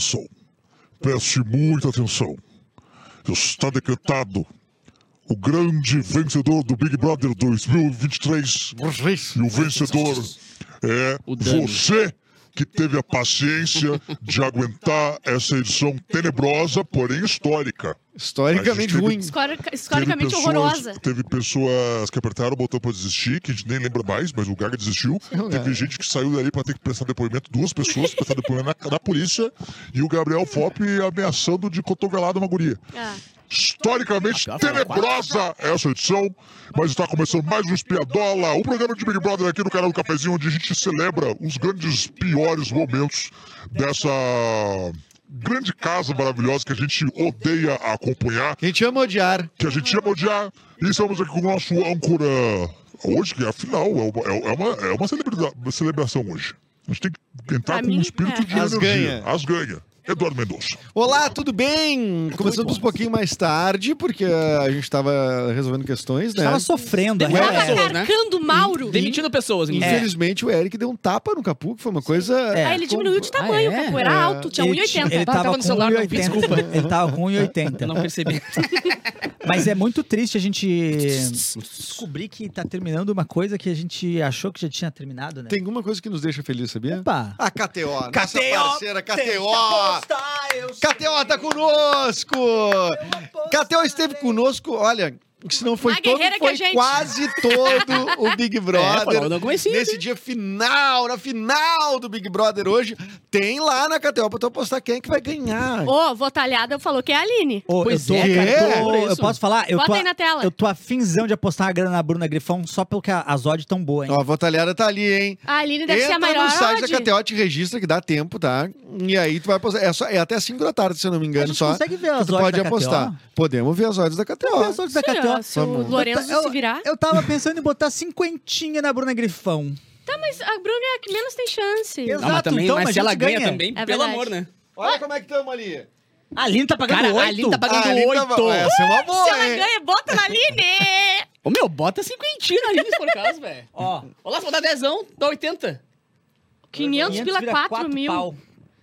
atenção. Preste muita atenção. Está decretado o grande vencedor do Big Brother 2023. E o vencedor é você que teve a paciência de aguentar essa edição tenebrosa, porém histórica. Historicamente ruim. Historica- historicamente teve pessoas, horrorosa. Teve pessoas que apertaram o botão pra desistir, que a gente nem lembra mais, mas o Gaga desistiu. Teve gente que saiu dali pra ter que prestar depoimento, duas pessoas prestar depoimento na, na polícia, e o Gabriel Fop ameaçando de cotovelada uma guria. Ah. Historicamente tenebrosa essa edição, mas está começando mais um Espiadola, um programa de Big Brother aqui no canal do Cafezinho, onde a gente celebra os grandes, piores momentos dessa grande casa maravilhosa que a gente odeia acompanhar Que a gente ama odiar. que a gente ama odiar. E estamos aqui com o nosso âncora hoje, que é a final. É uma, é- é uma, é uma, celebra- uma celebração hoje. A gente tem que entrar Pra com mim, um espírito é. de As energia. ganha. As ganha. Eduardo Mendonça. Olá, tudo bem? Começamos um pouquinho mais tarde, porque a gente tava resolvendo questões, né? Tava sofrendo. Né? Tava pessoas, né? cercando Mauro. Demitindo pessoas, inclusive. Infelizmente, o Eric deu um tapa no Capu, que foi uma coisa. Aí ele diminuiu de tamanho, Ah, é? o Capu era É. alto, tinha Ele, tinha- 1,80. ele Tava tava no com celular, não vi, 1,80. desculpa. Ele tava com Eu 1,80. não percebi. Mas é muito triste a gente descobrir que tá terminando uma coisa que a gente achou que já tinha terminado, né? Tem alguma coisa que nos deixa feliz, sabia? Opa! A KTO, nossa KTO, parceira Tem que KTO. apostar, KTO tá conosco! KTO esteve conosco, olha, se não foi todo, foi gente. quase todo o Big É, Brother. não conhecia. Nesse dia final, na final do Big Brother hoje, tem lá na KTO pra tu apostar quem é que vai ganhar. Ô, Votalhada falou que é a Aline. Ô, Pois eu tô, é, cara, eu, tô- eu posso falar? Eu Bota tô, aí na tela. Eu tô afinzão de apostar a grana na Bruna Grifão só pelo que a- as odds tão boas, hein? Ó, a Votalhada tá ali, hein? A Aline deve ser a Entra maior no site odd. da KTO, te registra que dá tempo, tá? E aí tu vai apostar. É, só, é até 5 da tarde, se eu não me A engano, gente só. consegue ver as tu odds pode da apostar. KTO? Podemos ver as odds da KTO. As odds da KTO. Ó, se o Vamos. Lourenço Eu- se virar. Eu tava pensando em botar cinquentinha na Bruna Grifão. Tá, mas a Bruna é a que menos tem chance. Exato. Não, mas também, então, mas mas se ela ganha, ganha. também, É pelo verdade. amor, né? Olha como é que estamos ali. A Aline tá pagando Cara, oito. a Aline tá pagando Ah, ali tá- oito. Essa é uma boa, Se ela hein? ganha, bota na Aline! Ô, meu, bota cinquentinha na Aline, se for o caso, velho. Ó, Olha lá, se botar dezão, dá 80. 500 pila vira 4 quatro mil. Pau.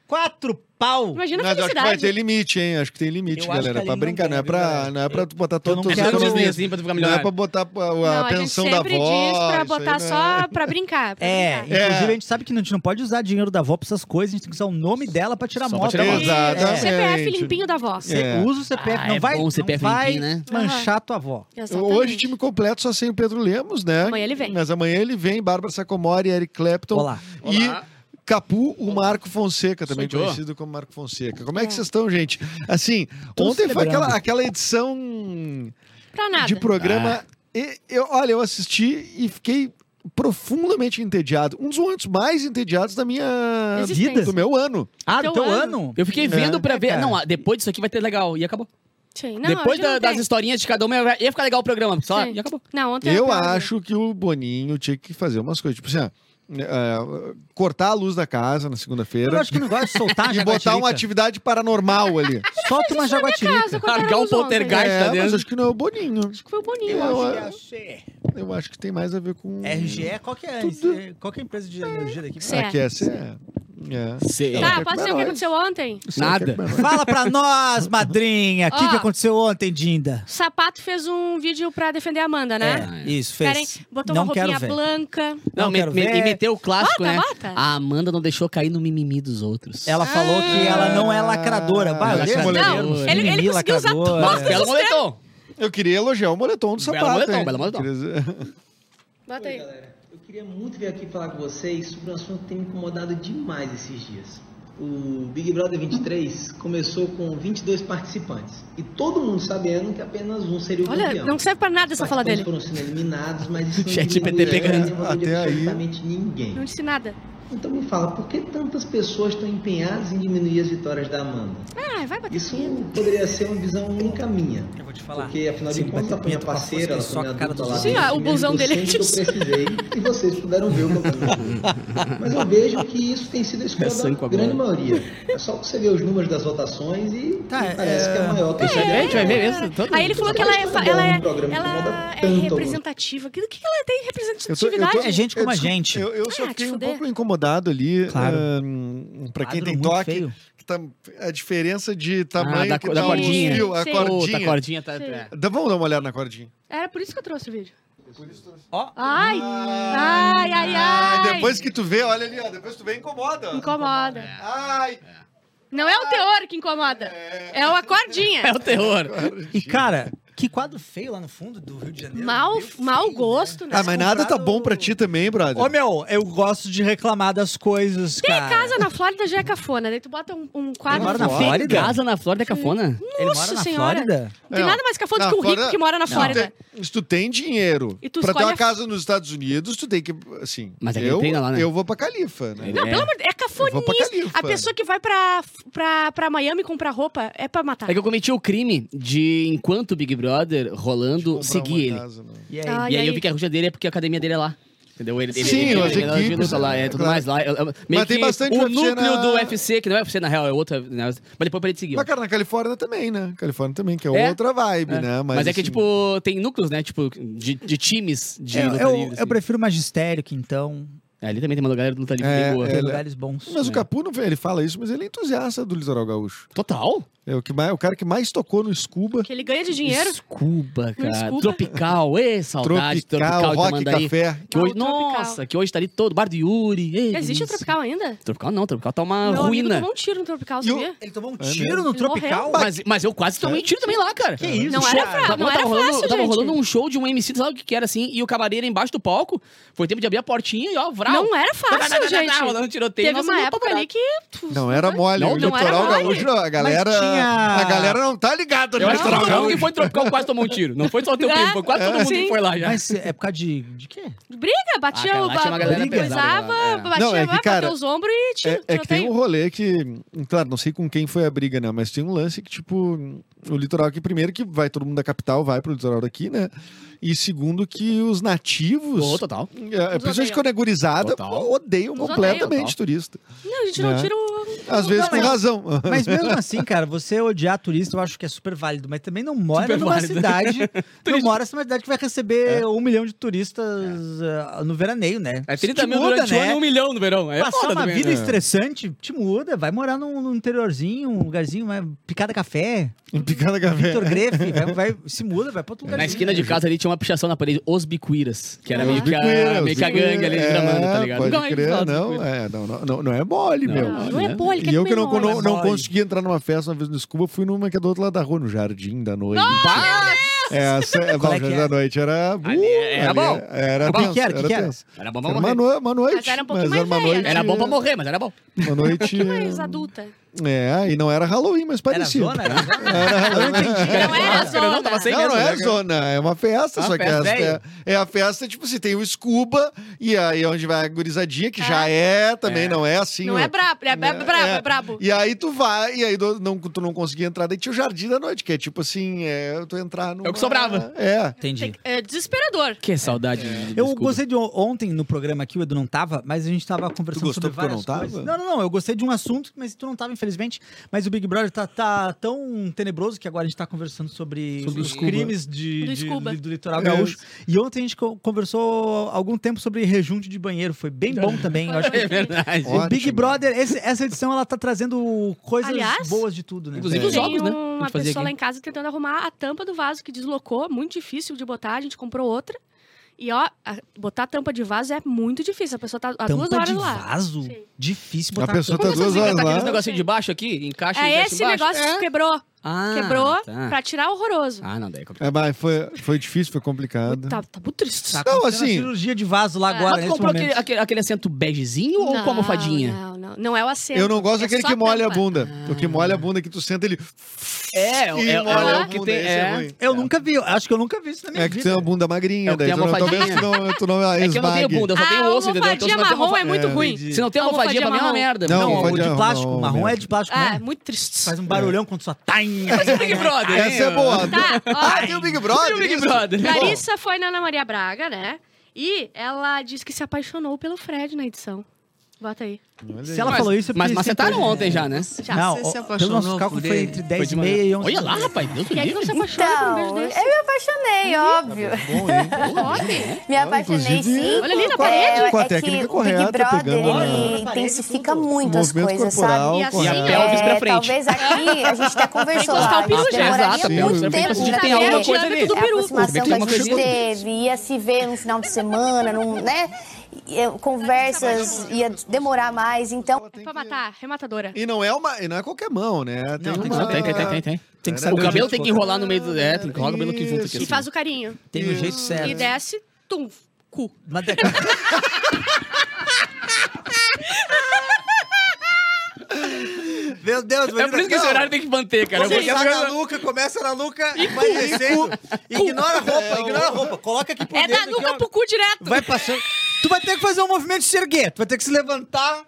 Quatro pau. Imagina a Mas acho que vai felicidade. ter limite, hein? Acho que tem limite, Eu acho galera. que Pra brincar, não não é pra, viu, não é pra tu botar Eu todo não quero É Disney, assim pra tu ficar Não é milionário. pra botar a, a Não, a gente pensão da sempre avó. diz pra isso aí botar não só pra brincar. pra É, brincar. inclusive a gente sabe que a gente não pode usar dinheiro da avó pra essas coisas, a gente tem que usar o nome dela pra tirar Só pra moto. tirar moto. Exatamente. CPF limpinho da avó. Você É. usa o CPF, Ah, não é vai, bom o CPF não vai limpinho, né? manchar tua avó. Hoje, time completo só sem o Pedro Lemos, né? Amanhã ele vem. Mas amanhã ele vem, Bárbara Sacomori, Eric Clapton. Olá. E Olá. Capu, o Marco Fonseca, também Sou conhecido como Marco Fonseca. Como é que É. vocês estão, gente? Assim, Tudo ontem foi aquela, aquela edição Pra nada. de programa. E, eu, olha, eu assisti e fiquei profundamente entediado. Um dos momentos mais entediados da minha Existência. vida, do meu ano. Ah, Teu do teu ano. ano? Eu fiquei vendo É, pra ver. cara. Não, ah, depois disso aqui vai ter legal. E acabou. Sim, não, depois da- não das historinhas de cada uma, ia ficar legal o programa. Só, Sim. e acabou. Não, ontem Eu acho que o Boninho tinha que fazer umas coisas. Tipo assim, ó, é, cortar a luz da casa na Eu segunda-feira acho que não gosta de soltar a e botar uma atividade paranormal ali. Solta uma jaguatirica. Largar um ontem. poltergeist. É, tá mas dentro. acho que não é o Boninho. Acho que foi o Boninho. Eu, hoje. eu acho que tem mais a ver com. RGE, qual que é? Tudo. Qual que é a empresa de energia daqui? Certo. Aqui é, é. É. Sei. Tá, pode ser o que aconteceu ontem. Nada. Fala pra nós, madrinha, o que, Ó. que aconteceu ontem, Dinda? O Sapato fez um vídeo pra defender a Amanda, né? É, isso, Querem, fez. botou não uma quero roupinha ver. branca. Não, Não me- quero me- ver. e meteu o clássico, Bota, né? bota. A Amanda não deixou cair no mimimi dos outros. Ela falou que ela não é lacradora. Bah, Ela é Não, ele- ele mimimi, conseguiu usar lacradora. todas Belo moletom. Eu queria elogiar o moletom do Belo sapato. moletom, hein? belo moletom. Dizer- Bota aí. Eu queria muito vir aqui falar com vocês sobre um assunto que tem me incomodado demais esses dias. O Big Brother 23 começou com 22 participantes e todo mundo sabendo que apenas um seria o Olha, campeão. não serve pra nada essa fala dele. foram sendo eliminados, mas isso não Chat pegando. Até aí. absolutamente ninguém. Não disse nada. Então me fala, por que tantas pessoas estão empenhadas em diminuir as vitórias da Amanda? Ah, vai bater Isso poderia ser uma visão única minha. Eu vou te falar. Porque afinal de contas, foi minha a parceira, ela força, foi minha a dupla dos lá. Sim, ah, o busão dele é que eu precisei e vocês puderam ver o que aconteceu. Mas eu vejo que isso tem sido a escolha É da a grande maioria. É só você ver os números das votações e Tá, parece é- que é a maior eu ver, a gente vai ver isso. Todo Aí ele falou que ela é, Só ela é, que ela é alguns. representativa. O que, que ela tem representatividade? É gente como eu a gente. Eu, eu só Ah, fiquei um pouco incomodado incomodado ali. Claro. ahn, pra quem Quadro tem toque, feio. que tá- a diferença de tamanho da que da o cordinha. fio, a Sim. cordinha. A cordinha tá... É. Dá- Vamos dar uma olhada na cordinha. Era por isso que eu trouxe o vídeo. Ó, Ai! Ai, ai, Ah, ai! depois que tu vê, olha ali, ó. Depois tu vê, incomoda. Incomoda. Ai! Não é o teor que incomoda. É a cordinha. É o terror. e cara, que quadro feio lá no fundo do Rio de Janeiro. Mau feio, né? gosto, né? Ah, mas nada tá bom pra ti também, brother. Ô, meu, eu gosto de reclamar das coisas, Ter cara. casa na Flórida já é cafona. Daí tu bota um, um quadro. Ele mora na feio. Flórida? Casa na Flórida é cafona. Ele mora Nossa na Senhora. Flórida? Não tem nada mais cafona na do que um rico Flórida- que mora na Se tu Flórida. tem- Se tu tem dinheiro E tu pra ter uma a- casa nos Estados Unidos, tu tem que, assim... Mas é eu, treina lá, né? Eu vou pra Califa, né? Não, É. pelo amor de Deus, é. Califa. A pessoa que vai pra, pra, pra Miami comprar roupa é pra matar. É que eu cometi o crime de, enquanto o Big Brother rolando, Comprar seguir uma ele. casa, né? E aí? Ah, e e aí, eu vi que a ruja dele é porque a academia dele é lá. Entendeu? Ele, Sim, ele, as ele, ele, ele equipes, lá, é tudo claro. mais lá. Eu- eu- meio Mas tem que bastante o UFC núcleo na- do UFC, que não é UFC na real, é outra. Né? Mas depois pra ele seguir. Mas, cara, na Califórnia também, né? Califórnia também, que é, É. outra vibe, É. né? Mas, é que, assim, tipo, tem núcleos, né? Tipo, de, de times de eu, luta eu, livre. eu assim. prefiro magistério, que então. É, ali também tem uma galera de luta livre É, boa. é, Tem ele- lugares bons. Mas o Capu, não, ele fala isso, mas ele é entusiasta do litoral gaúcho. Total? É o, que mais, o cara que mais tocou no Scuba. Que ele ganha de dinheiro. Scuba, cara. Scuba. Tropical. Ê, saudade. Tropical, Tropical, Rock. Café. Que hoje, nossa, que hoje tá ali todo. Bar do Yuri. Ei, Existe o. Tropical ainda? Tropical não, Tropical tá uma Meu ruína. tomou um tiro no Tropical, sabia? Ele tomou um É tiro no Ele Tropical? Mas, mas eu quase tomei tiro também lá, cara. Que isso, Não era fra- Tava, não era tava rolando, fácil, tava gente. rolando um show de um MC, sabe o que era assim? E o camareiro embaixo do palco. Foi tempo de abrir a portinha e ó, vral. Não era fácil, gente. Tiroteio. Teve uma época ali que... Não era mole. Não, o não litoral mole. gaúcho, a galera. tinha- A galera não tá ligada no litoral mundo que gaúcho. foi Tropical quase tomou um tiro. Não foi só o teu É, primo, foi quase todo mundo sim. que foi lá já. Mas é por causa de, de quê? Briga, batia Ah, o... tinha é. batia, Não, é que, bateu cara, os ombros e tiro, É, é que tem um rolê que, claro, não sei com quem foi a briga, né? Mas tem um lance que, tipo, o litoral aqui, primeiro, que vai todo mundo da capital, vai pro litoral daqui, né? E segundo, que os nativos. Ô, total. é, principalmente odeiam. quando é gurizada, odeiam completamente odeiam. turista. Não, a gente não né? tira o... Às vezes Não, com mas- razão. Mas mesmo assim, cara, você odiar turista, eu acho que é super válido. Mas também não mora Super numa válido. cidade. não mora numa cidade que vai receber um milhão de turistas ah, no veraneio, né? É Isso 30 te mil muda, durante o ano né? e um milhão no verão. É Passar uma também, vida né? estressante te muda. Vai morar num, num interiorzinho, um lugarzinho, mais picada café, Picada café. Vitor Grefe, vai, vai- se muda, vai pra outro lugar. Na esquina de casa ali tinha uma pichação na parede, Os Bicuíras, que era meio que a, gangue ali de é, tá ligado? Pode crer, não, Bicuíra. é, não, não, não, é mole, meu. Não, né? é boa, ele quer E eu que não, não, não consegui entrar numa festa uma vez no Scuba, fui numa que é do outro lado da rua, no Jardim da Noite. Essa, é, Qual bom, é que Jardim é? da Noite era... Ali era ali bom. Era, bom. tenso, O que era, o que era era? tenso. Era bom pra Era uma, morrer. no- uma noite, Mas era um pouquinho era mais uma velha, né? Era bom pra morrer, mas era bom. Uma noite... Mais adulta. É, e não era Halloween, mas Era parecia. zona? Era zona? Eu não entendi. Não era não, zona. tava sem Não, não mesmo, é né? zona, é uma festa, Ah, só que festa, velho. é, é a festa, tipo assim, tem o Scuba, e aí onde vai a gurizadinha, que já Ah. é, também É. não é assim. Não é brabo, é, é brabo, é brabo. E aí tu vai, e aí do- não, tu não conseguia entrar, daí tinha o Jardim da Noite, que é tipo assim, é tu entrar no. É o que sobrava. É. Entendi. É desesperador. Que saudade de Eu gostei de on- ontem no programa aqui, o Edu não tava, mas a gente tava conversando gostou sobre porque eu várias não tava? coisas. Não, não, não, eu gostei de um assunto, mas tu não tava, infelizmente. Mas o Big Brother tá, tá tão tenebroso que agora a gente tá conversando sobre, Sobre os crimes de, Do de- Scuba. do litoral É. gaúcho. E ontem a gente co- conversou algum tempo sobre rejunte de banheiro, foi bem bom também. Eu acho que É verdade. O Big Ótimo. Brother, esse- essa edição, ela tá trazendo coisas Aliás, boas de tudo, né? inclusive Tem os jogos, né? Uma pessoa lá aqui. em casa tentando arrumar a tampa do vaso que deslocou, muito difícil de botar, a gente comprou outra. E ó, a- botar a tampa de vaso é muito difícil. A pessoa tá há duas Tampa horas de lá. vaso, Sim. difícil A botar pessoa tampa. tá duas horas Tá aqueles lá. negocinho de baixo aqui, encaixa e É esse embaixo. negócio que quebrou. Ah, quebrou tá. pra tirar horroroso. Ah, não, daí é complicado. É, mas foi, foi difícil, foi complicado. Tá, tá muito triste. Tá Não, assim- cirurgia de vaso lá É. agora, Mas tu nesse comprou aquele, aquele, aquele assento begezinho ou com a almofadinha? Não, não. Não é o assento. Eu não gosto é daquele que molha a bunda. O que molha a bunda, que tu senta ele. É, e é, é, molha é a o que bunda, tem. é É, ruim. Eu nunca vi, acho que eu nunca vi isso na minha É que tu vida. tem uma bunda magrinha, É que daí tem tu não, talvez tu não, tu não é que eu não tenho bunda, eu só tenho a osso, entendeu? Então, se marrom é muito É, ruim. Se não tem almofadinha, pra mim é uma merda. Não, o de plástico, marrom, marrom é de plástico, É, muito triste. Faz um barulhão quando só tá em... Big Brother. Essa é boa. Tá, ó. Ah, tem o Big Brother. Tem o Big? Brother. Larissa foi na Ana Maria Braga, né? E ela disse que se apaixonou pelo Fred na edição. Bota aí. Olha Se aí. ela Mas- falou isso, é Mas porque macetaram sempre- ontem já, né? Já. Não, Você se ó, pelo apaixonou nosso cálculo por foi ele? entre Foi 10 de e meia e 11 Olha lá, rapaz, Deus do Quem é que não se apaixona por um beijo Então, desse? eu me apaixonei, óbvio. Bom, hein? Me apaixonei inclusive, sim. Olha ali na a- parede. com a é que técnica o correta, Big Brother, pegando na- ele intensifica muito as movimento coisas, corporal, sabe? E assim, E a correto. pelvis pra frente. Talvez aqui, a gente até conversou Tem que lá, encostar o gente já. demoraria Exato, a pelvis muito pra frente tempo pra gente pra tem alguma coisa ali. a aproximação que a gente coisa ali. teve, ia se ver no final de semana, num, né? Conversas, ia demorar mais, então... É pra matar, rematadora. E não é uma, e não é qualquer mão, né? Tem Não, tem que uma... Tem, tem, tem, tem, tem. Tem que saber O cabelo é tem que enrolar no meio do. É, tem que rolar o cabelo aqui junto aqui. E assim. faz o carinho. Tem o jeito certo. E desce, tum, cu. Mas de- Meu Deus, É por isso que esse horário tem que manter, cara. Começa Porque- na nuca, começa na nuca e vai descendo. Ignora a roupa, ignora a roupa. Coloca aqui por É dentro. da nuca aqui, pro cu direto. Vai passando. Tu vai ter que fazer um movimento de erguer. Tu vai ter que se levantar,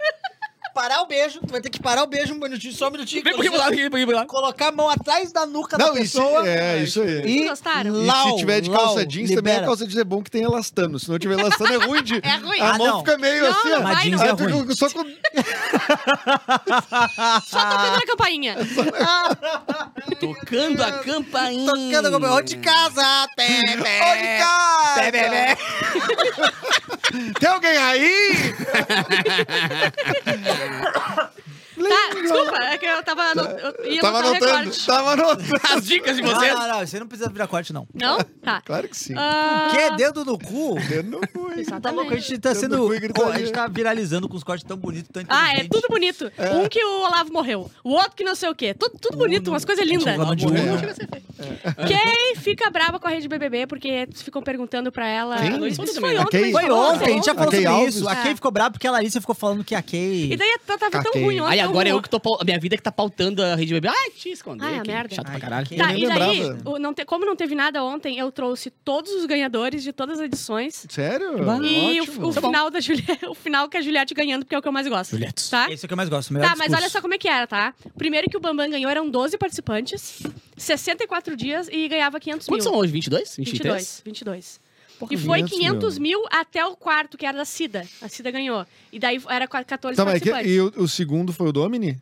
parar o beijo. Tu vai ter que parar o beijo um minutinho, só um minutinho. Vem pro lado aqui, vem pro lado. Colocar a mão atrás da nuca da Não, isso, pessoa. é, isso aí. E, Gostaram? E lau, se tiver de lau, calça jeans, também libera. a calça jeans é bom que tem elastano. Se não tiver elastano, é ruim de. É ruim. A Ah, mão não. fica meio Não, assim, não ó. Mas jeans é ruim. Só com... Só tocando na campainha. Tocando a campainha. Tocando a campainha. Ô de casa, Tebe. Ô de casa. Tebe. Tem alguém aí? Tá, desculpa, é que eu tava. No, eu ia Tava anotando, recorte. tava anotando. As dicas de Não, vocês. não, não. Você não precisa virar corte, não. Não? Tá. Claro que sim. Ah, Que dedo no cu? Eu não fui. Tá louco, a gente tá Dedo sendo. no cu e gritaria. a gente tá viralizando com os cortes tão bonitos, tão Ah, é inteligentes. tudo bonito. Um que o Olavo morreu, o outro que não sei o quê. Tudo, tudo bonito, umas coisas lindas. Falando de Morreu. Um. Quem fica brava com a rede BBB porque ficam perguntando pra ela. Quem? Isso Isso foi ontem, Kay? Foi ontem, a gente já falou sobre Alves? isso. A É. Kay ficou brava porque a Larissa ficou falando que a Kay. E daí tava tão Caquei. ruim ontem. Aí tão agora eu ruim. que tô. A minha vida que tá pautando a rede bebê. Ai, te esconder. Ai, a que merda. Chato pra Ai, caralho. que- Tá, Eu e daí, o- não te- como não teve nada ontem, eu trouxe todos os ganhadores de todas as edições. Sério? E Ótimo. o, o final da Juliette, o final que a Juliette ganhando, porque é o que eu mais gosto. Juliette. Tá? Esse é o que eu mais gosto. melhor Tá, mas olha só como é que era, tá? Primeiro que o Bambam ganhou eram 12 participantes, 64 dias e ganhava 500 Quantos mil. são hoje? 22? 23? 22, 22. Porra, E foi 500 500 mil até o quarto, que era da Cida. A Cida ganhou. E daí era 14 Tá, mas é que- participantes. e o, o segundo foi o Domini?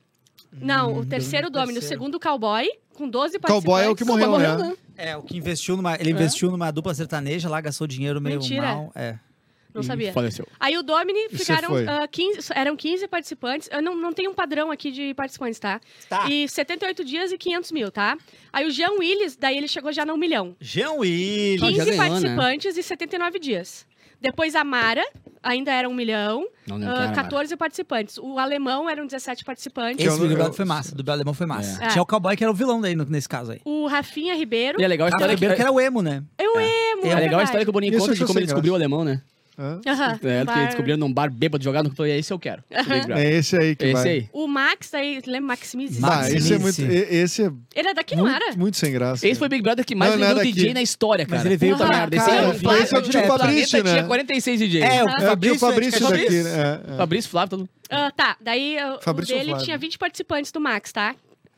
Não, o terceiro Domini, o segundo o Cowboy, com 12 participantes. Cowboy é o que morreu, morreu, né? né? É, o que investiu numa. Ele investiu numa dupla sertaneja lá, gastou dinheiro meio Mentira. mal. É. Não sabia. Faleceu. Aí o Domini ficaram foi? ah, 15, eram 15 participantes. Eu não, não tenho um padrão aqui de participantes, tá? Tá. E 78 dias e 500 mil, tá? Aí o Jean Willis, daí ele chegou já no um milhão. Jean Willis. Ah, já 15 ganhou, né? participantes e 79 dias. Depois a Mara, ainda era um milhão. Não ah, quem era, 14 participantes. O alemão eram 17 participantes. Esse eu- Brother foi massa. Do alemão foi massa. É. Tinha o cowboy que era o vilão daí nesse caso aí. O Rafinha Ribeiro. E é legal a O história Ribeiro que que... era o emo, né? Eu amo, É legal a história que o Boninho conta de como ele descobriu o alemão, né? Hã? Aham, É, bar- descobriram num bar bêbado jogado. Falei, é esse eu quero. É esse aí que Esse vai. aí. O Max, daí, lembra Maximizes? Bah, Max esse é muito. Maximize. Esse é Ele é daqui, não era? muito, muito sem graça. Esse foi o Big Brother que mais vendeu era DJ na história, cara. Mas ele veio pra merda. Esse aí cara. é. Esse é o tio. Fabrício, né? Tinha 46 DJs. É, o É, o tio Fabrício. Fabrício que é daqui. né? É, é. Fabrício, Flávio, todo mundo. Ah, tá, daí uh, o Fabrício dele Flávio. tinha 20 participantes do Max, tá?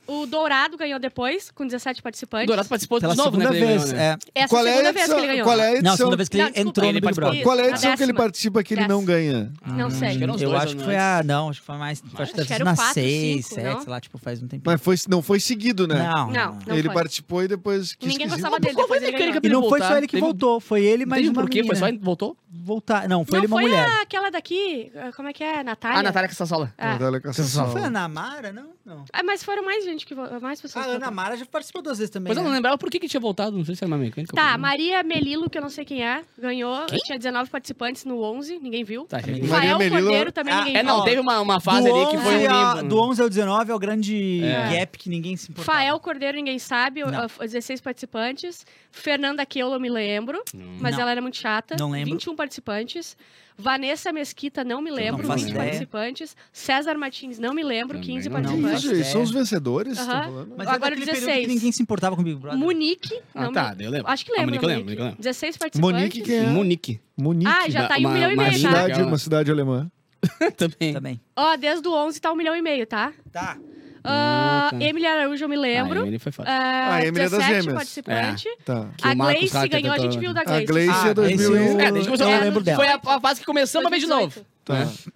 O Dourado ganhou depois, com 17 O participantes. Dourado participou Pela de novo, né? segunda que ele vez. ganhou, né? é. Essa Qual é a segunda vez que edição? ele ganhou. Qual é a Não, a edição? segunda vez que Não, ele desculpa, entrou ele no Big participou. Brother. Qual é a A edição que ele participa que ele não ganha? Não sei. Acho que Eu dois acho que foi a. Não, acho que foi mais. Acho que Acho deve que ser era o na quatro, 6, cinco, 7, não? sei lá, tipo, faz um tempinho. Mas foi, não foi seguido, né? Não, Não, não ele foi. participou e depois quis Ninguém esquisito. gostava dele, foi depois a ele ganhou. E não foi só ele que voltou, foi ele mais Entende uma por quê? Foi só voltou? Voltar. Não, foi Não, ele e uma foi mulher. a- aquela daqui, ah, como é que é? Natália? Ah, Natália Cassasola. Ah. Natália Cassação. Foi a Ana Mara, não? Não. Ah, mas foram mais gente, que vo- mais pessoas. A que Ana votaram. Mara já participou duas vezes também. Mas eu não né? lembrava por que, que tinha voltado. Não sei se era uma mecânica. Tá, ou- Maria Melilo, que eu não sei quem é, ganhou. Tinha 19 participantes no 11, ninguém viu. Tá, Maria Rafael Melilo- Cordeiro também Ah, ninguém É, viu. não, teve uma, uma fase do ali que foi 11 um a- limbo. Do 11 ao 19 é o grande É. gap que ninguém se importa. Fael Cordeiro, ninguém sabe, Não. uh, 16 participantes. Fernanda Keula, eu me lembro, mas Não. ela era muito chata. Não lembro. 21 participantes. Vanessa Mesquita, não me lembro, faço 20 ideia. participantes. César Martins, não me lembro, Também 15 não Que Não participantes. São os vencedores? Estão falando? Mas Agora é daquele período 16. que ninguém se importava com o Big Brother. Munique, Ah, não tá, me... eu lembro. acho que A lembra. Monique eu lembro, Monique. Monique eu lembro. 16 participantes. Monique quem é? Munique. Munique. Ah, já tá em um Uma- milhão e uma meio, tá? uma cidade alemã. Também. Também. Ó, desde o 11 tá um milhão e meio, tá? Tá. Ah, tá. Emily Araújo, eu me lembro. Ah, ele foi foda. Ah, A Emily é das 17 gêmeas. participante. Tá. A Gleice Hacker ganhou, a gente viu da A Gleice. Gleice Ah, é 2000 esse eu- É, desde que começou, eu lembro dela. Foi a, a fase que começou uma vez de novo. Tá.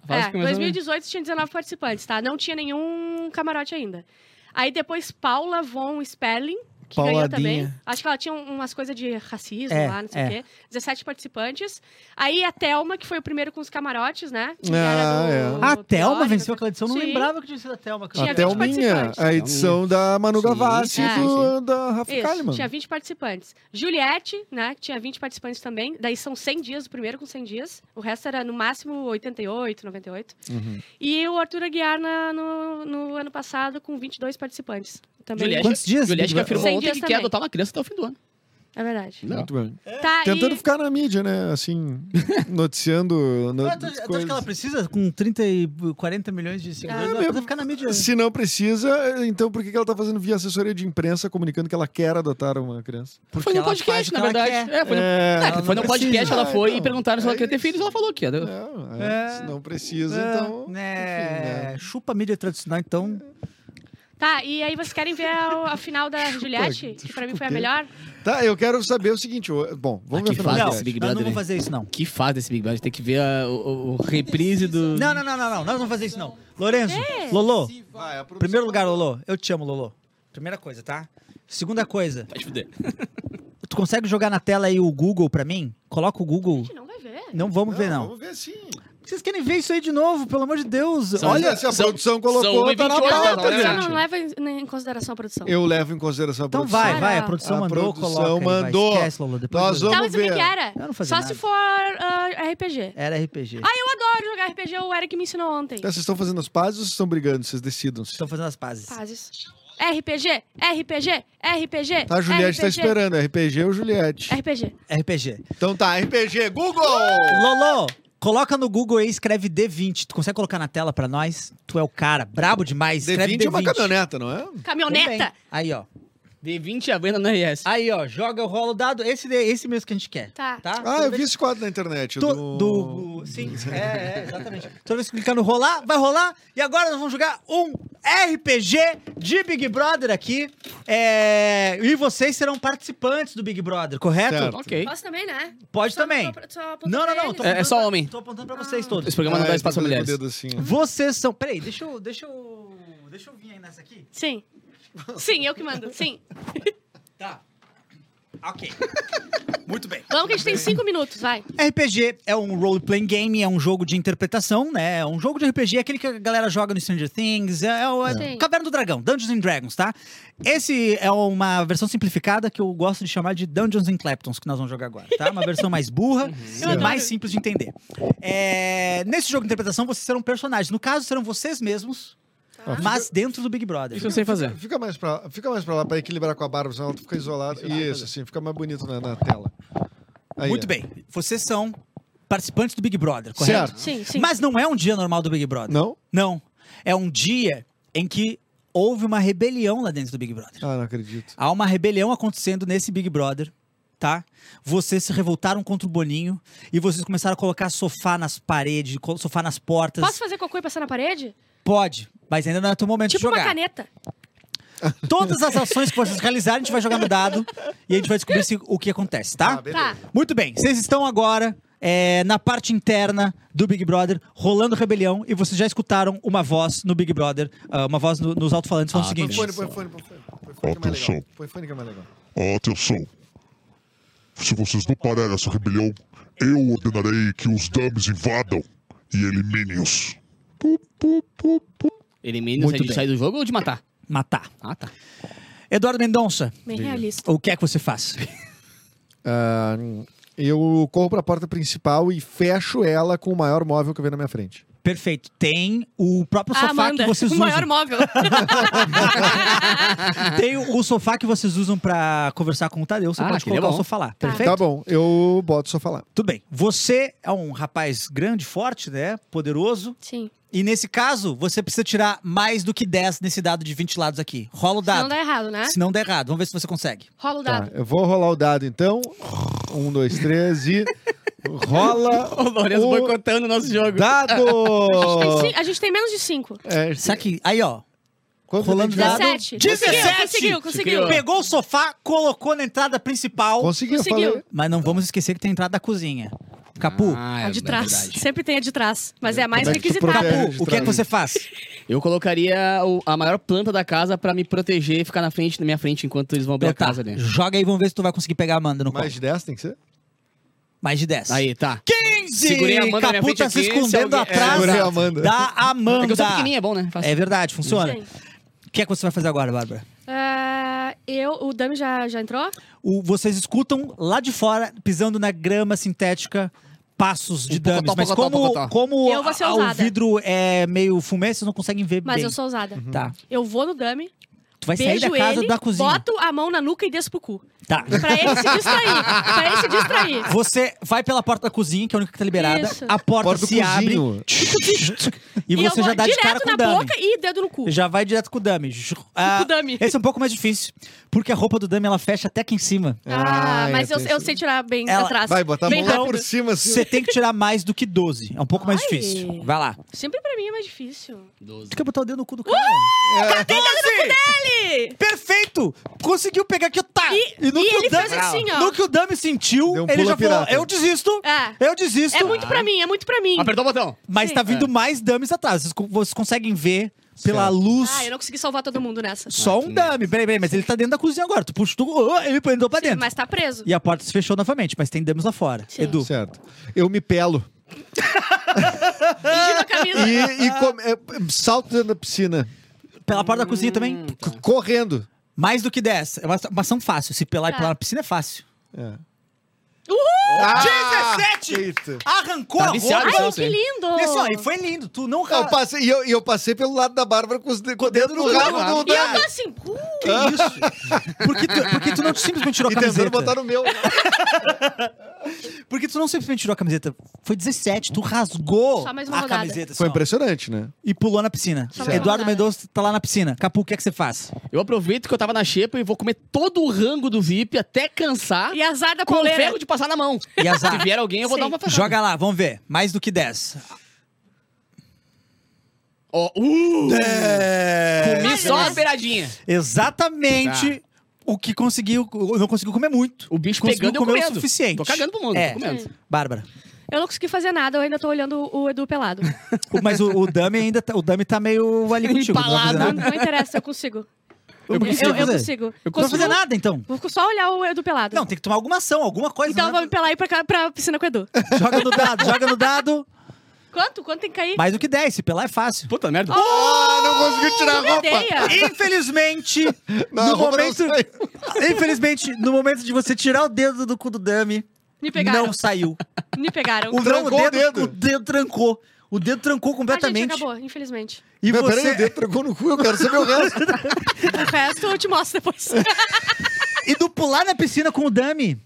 A É, que começou- 2018 tinha 19 participantes, tá? Não tinha nenhum camarote ainda. Aí depois Paula Von Sperling, que ganhou também. Acho que ela tinha um- umas coisas de racismo É, lá, não sei é. o quê. 17 participantes. Aí a Thelma, que foi o primeiro com os camarotes, né? Que Ah, era é. do- A do Thelma Teórico. venceu aquela edição, não Sim. lembrava que tinha sido a Thelma. Tinha Até 20 o minha, participantes. a edição da Manu Gavassi sim, e do, da Rafa Isso, Kalimann. tinha 20 participantes. Juliette, né, que tinha 20 participantes também. Daí são 100 dias, o primeiro com 100 dias. O resto era no máximo 88, 98. Uhum. E o Arthur Aguiar na- no, no ano passado com 22 participantes. Também. Juliette, Quantos dias? Juliette que afirmou 100 ontem dias que quer adotar uma criança até o fim do ano. É verdade. Muito bem. Tá, Tentando e... ficar na mídia, né? Assim, noticiando no, Ah, tu, tu acha coisas. que ela precisa, com 30 e 40 milhões de seguidores, Ah, ela precisa ficar na mídia. Se não precisa, então por que que ela tá fazendo via assessoria de imprensa comunicando que ela quer adotar uma criança? Porque Foi ela faz podcast, o na ela verdade. quer. É, foi no, É, é, não podcast, precisa. ela foi Ah, e perguntaram se ela é queria ter filhos, ela falou que ia. Não, é, É. Se não precisa, É, então. né, enfim, né? Chupa a mídia tradicional, então. Tá, e aí vocês querem ver a, a final da Juliette? Que pra mim foi a o melhor? Tá, eu quero saber o seguinte. Bom, vamos ver que a final. fase Não, desse Big nós não Brother, vamos hein? fazer isso, não. Que faz desse Big Brother? Tem que ver a- o, o reprise do. Não, não, não, não, não. Nós não vamos fazer isso, não. Lorenzo, É. Lolo, Vai, a produção- primeiro lugar, Lolo. Eu te amo, Lolo. Primeira coisa, tá? Segunda coisa, Pode fuder. tu consegue jogar na tela aí o Google pra mim? Coloca o A Google. gente não vai ver. Não vamos ver, não. Vamos ver sim. Vocês querem ver isso aí de novo, pelo amor de Deus. São- Olha, se a são- produção são colocou, tá na 1h28, pauta, né, Você gente. não leva em, consideração a produção. Eu levo em consideração a então produção. vai, vai. A produção A mandou, produção coloca. aí, vai. mandou. Esquece, Lolo. Depois Nós Tá, vamos mas o que ver. que era? Eu não fazia Só nada. se for ah, RPG. Era RPG. Ah, eu adoro jogar RPG. O Eric me ensinou ontem. Tá, vocês estão fazendo as pazes ou vocês estão brigando? Vocês decidam. Estão fazendo as pazes. Pazes. RPG, RPG, RPG. Tá, a Juliette tá RPG, esperando. RPG ou Juliette? RPG. RPG. Então tá, RPG, Google! Lolo, coloca no Google aí, escreve D20. Tu consegue colocar na tela pra nós? Tu é o cara, brabo demais. Escreve D20 D20. é uma caminhoneta, não é? Caminhoneta. Aí, ó. D20 a venda no RS. Aí, ó. Joga, rola o dado. Esse, esse mesmo que a gente quer. Tá. Tá? Ah, Toda eu vi vez- esse quadro na internet. to- do... do... Sim, é, é, exatamente. Toda vez que clicar no rolar, vai rolar. E agora nós vamos jogar um RPG de Big Brother aqui. É, E vocês serão participantes do Big Brother, correto? Certo. Ok. Posso também, né? Pode Só- também. só- só apontar Não, não, não. tô É- é só homem. Tô apontando pra vocês todos. Esse programa não Ah, dá eu espaço tô pra mulheres. dedo assim. Vocês são. Peraí, deixa eu. Deixa eu. Deixa eu vir aí nessa aqui. Sim. Sim, eu que mando. Sim. Tá. Ok. Muito bem. Vamos que a gente tem cinco minutos, vai. RPG é um role-playing game, é um jogo de interpretação, né? É um jogo de RPG, é aquele que a galera joga no Stranger Things, é, é o é. Caverna do Dragão, Dungeons and Dragons, tá? Esse é uma versão simplificada que eu gosto de chamar de Dungeons and Kleptons, que nós vamos jogar agora, tá? Uma versão mais burra e adoro. mais simples de entender. É, Nesse jogo de interpretação, vocês serão personagens. No caso, serão vocês mesmos, Ah, mas dentro do Big Brother. Isso eu sei fazer. Fica mais pra, fica mais pra lá pra equilibrar com a barba, senão ela fica isolada. Isso, assim, fica mais bonito na, na tela. Aí, Muito ó. bem. Vocês são participantes do Big Brother, correto? Certo. Sim, sim. Mas não é um dia normal do Big Brother. Não? Não. É um dia em que houve uma rebelião lá dentro do Big Brother. Ah, não acredito. Há uma rebelião acontecendo nesse Big Brother, tá? Vocês se revoltaram contra o Boninho e vocês começaram a colocar sofá nas paredes, sofá nas portas. Posso fazer cocô e passar na parede? Pode, mas ainda não é teu momento Tipo de uma jogar. caneta. Todas as ações que vocês realizarem, a gente vai jogar no dado e a gente vai descobrir se- o que acontece, tá? Ah. Tá. Muito bem, vocês estão agora é, na parte interna do Big Brother, rolando rebelião, e vocês já escutaram uma voz no Big Brother, ah, uma voz no- nos alto-falantes falando Ah, o Põe seguinte. fone, põe fone, põe fone. Põe fone é Atenção. legal. Põe fone que é mais legal. Atenção. Se vocês não pararem essa rebelião, eu ordenarei que os dummies invadam e eliminem-os. Pu, pu, pu, pu. Elimina Muito se de bem. sair do jogo ou de matar? Matar. Ah, tá. Eduardo Mendonça, Bem realista. o que é que você faz? Ah, eu corro pra porta principal e fecho ela com o maior móvel que eu vejo na minha frente. Perfeito. Tem o próprio Ah, sofá Amanda, que vocês o usam. maior móvel. Tem o, o sofá que vocês usam pra conversar com o Tadeu. Você Ah, pode é colocar o sofá lá. Tá. Perfeito? Tá bom, eu boto só falar. Tudo bem. Você é um rapaz grande, forte, né? Poderoso. Sim. E nesse caso, você precisa tirar mais do que 10 nesse dado de 20 lados aqui. Rola o Se dado. não dá errado, né? Se não der errado. Vamos ver se você consegue. Rola o Tá, dado. eu vou rolar o dado então. Um, dois, três e. Rola O Lourenço o boicotando o nosso jogo. dado! Tem ci- A gente tem menos de cinco. É, Isso aqui. Aí, ó. Quanto Rolando tem que- dado. 17. 17. Conseguiu, conseguiu. Pegou o sofá, colocou na entrada principal. Conseguiu, Conseguiu. falei. Mas não vamos esquecer que tem a entrada da cozinha. Capu, Ah, A de é trás. verdade. Sempre tem a de trás. Mas é a mais Como é que requisitada. Capu, o que é que você faz? Eu colocaria o- a maior planta da casa pra me proteger e ficar na frente, na minha frente, enquanto eles vão abrir Então a tá, casa ali. Joga aí, vamos ver se tu vai conseguir pegar a Amanda no Mais colo. de 10 tem que ser? Mais de 10. Aí, tá. 15! Segurei a Amanda na minha Capu frente tá se aqui, se escondendo alguém- é, atrás segurei a Amanda. da Amanda. É que eu sou pequenininha, é bom, né? Fácil. É verdade, funciona. Sim. O que é que você vai fazer agora, Bárbara? Ah, eu, o Dami já, já entrou? O- vocês escutam lá de fora, pisando na grama sintética, passos de Um pocotó. Mas pocotó, como, pocotó. como Eu vou ser a- o ousada. vidro é meio fumê, vocês não conseguem ver Mas bem. eu sou ousada. Tá. Eu vou no Dami, Tu vai sair da casa ele, da cozinha. boto a mão na nuca e desço pro cu. Tá. Pra ele se distrair. pra ele se distrair. Você vai pela porta da cozinha, que é a única que tá liberada. Isso. A porta, Porta do se abre. cozinho. e você já dá de cara direto com o na dummy. boca e dedo no cu. Já vai direto com o dummy. Ah, Com o dummy. Esse é um pouco mais difícil. Porque a roupa do dummy, ela fecha até aqui em cima. Ah, Ah, mas eu, eu sei tirar bem Ela atrás. Vai botar a mão lá por cima, assim. Você tem que tirar mais do que 12. É um pouco mais Ai. difícil. Vai lá. Sempre pra mim é mais difícil. Tu quer botar o dedo no cu do cara? É. 14! Ele! Perfeito! Conseguiu pegar aqui, tá! E- no e que o ele Dami- fez assim, ó. No que o Dami sentiu, um ele já falou, pirata. eu desisto, É. eu desisto. É muito pra mim, é muito pra mim. Apertou o botão. Mas Sim. tá vindo mais dummies atrás. Vocês, vocês conseguem ver pela Certo. luz Ah, eu não consegui salvar todo mundo nessa. só um dummy. Peraí, peraí, mas ele tá dentro da cozinha agora. Tu puxa, tu, oh, ele entrou pra dentro. Mas tá preso. E a porta se fechou novamente, mas tem dummies lá fora. Sim. Edu, Certo. Eu me pelo. Fingindo a camisa. E, e com- é, salto dentro da piscina. Pela porta da cozinha também, C- Correndo. mais do que 10. É uma, uma ação fácil. Se pelar e Tá. pular na piscina é fácil. É. Ah, 17! Eita. Arrancou Tá a viciado roupa. Ai, que lindo! Ó, e foi lindo. Tu não Eu passei, e eu, e eu passei pelo lado da Bárbara com, os de- com o dedo no rabo do E eu tô assim, uh, Que isso? Porque tu, porque tu não simplesmente tirou a E tentando camiseta. botar no meu. Porque tu não simplesmente tirou a camiseta. Foi 17, tu rasgou Só mais uma a rodada. camiseta. Foi assim, ó, impressionante, né? e pulou na piscina. Só mais uma Eduardo rodada. Mendonça tá lá na piscina. Capu, o que é que você faz? Eu aproveito que eu tava na xepa e vou comer todo o rango do VIP até cansar e azar da com o ferro de passar na mão. E azar. Se vier alguém, eu vou Sim. dar uma ferrada. Joga lá, vamos ver. Mais do que 10. Ó, uh, É... comi só a beiradinha. Exatamente o que conseguiu. Não conseguiu comer muito. O bicho conseguiu pegando e eu comer o suficiente. Tô cagando pro mundo, É. tô comendo. Bárbara. Eu não consegui fazer nada, eu ainda tô olhando o Edu pelado. O- Mas o, o Dami ainda tá, o Dami tá meio ali contigo. Não vai fazer Empalado. Não, nada. não interessa, eu consigo. Eu, Eu, consigo eu fazer. consigo. Eu não vou fazer nada, então. Vou só olhar o Edu pelado. Não, tem que tomar alguma ação, alguma coisa. então eu né? vou me pelar e ir pra, cá- pra piscina com o Edu. Joga no dado, joga no dado. Quanto? Quanto tem que cair? Mais do que 10, se pelar é fácil. Puta merda. Ah, não conseguiu tirar a Que roupa. ideia! Infelizmente, Não, no momento. Infelizmente, no momento de você tirar o dedo do cu do pegaram. não saiu. Me pegaram. O, Trancou o o, dedo, dedo. o dedo trancou. O dedo trancou Ah, gente, completamente. acabou, infelizmente. e Mas você... peraí, o dedo trocou no cu, eu quero saber o resto. O resto eu te mostro depois. E do pular na piscina com o Dami,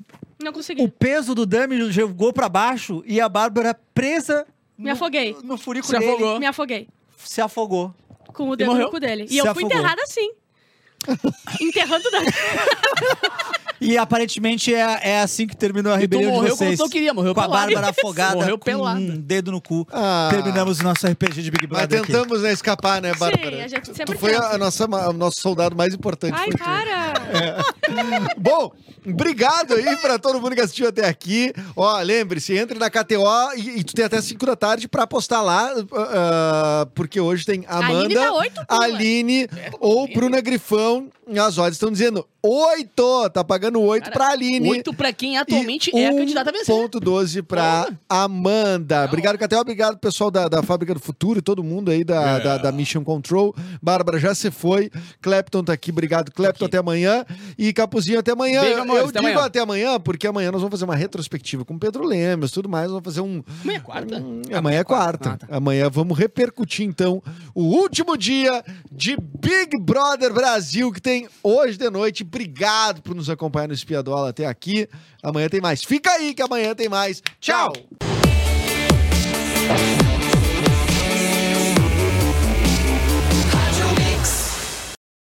Não o consegui. peso do Dami jogou pra baixo e a Bárbara presa Me afoguei. no, no furico Se dele, afogou. Me afoguei. se afogou. Com o dedo no cu dele. E Se eu fui afogou. enterrada assim. Enterrando da... E aparentemente é, é assim que terminou a E tu rebelião de morreu como vocês. tu não queria, morreu com a. Bárbara afogada, Morreu com pelada. um dedo no cu. Ah. Terminamos o nosso RPG de Big Mas Brother aqui. tentamos né, escapar, né, Bárbara? Sim, a gente sempre tu foi tenta. a nossa, o nosso soldado mais importante. Ai, tu. para! Bom, obrigado aí pra todo mundo que assistiu até aqui. Ó, lembre-se, entre na KTO e, e tu tem até 5 da tarde pra apostar lá, ah, porque hoje tem Aline Amanda, tá oito pila. Aline ou Bruna Grifão. As odds estão dizendo 8, tá pagando 8 Cara, pra Aline. Oito pra quem atualmente e é a candidata a vencer. 1.12 pra Amanda. Obrigado, Catel. Obrigado, pessoal da, da Fábrica do Futuro e todo mundo aí da, da, da Mission Control. Bárbara já se foi. Clepton tá aqui. Obrigado, Clepton. Até amanhã. E Capuzinho, até amanhã. Beijo, amores, Eu até digo amanhã. até amanhã, porque amanhã nós vamos fazer uma retrospectiva com Pedro Lemos tudo mais. Vamos fazer um. Amanhã é quarta? Hum, Amanhã é quarta. Ah, tá. Amanhã vamos repercutir, então, o último dia de Big Brother Brasil, que tem hoje de noite. Obrigado por nos acompanhar no Espiadola até aqui. Amanhã tem mais. Fica aí que amanhã tem mais. Tchau!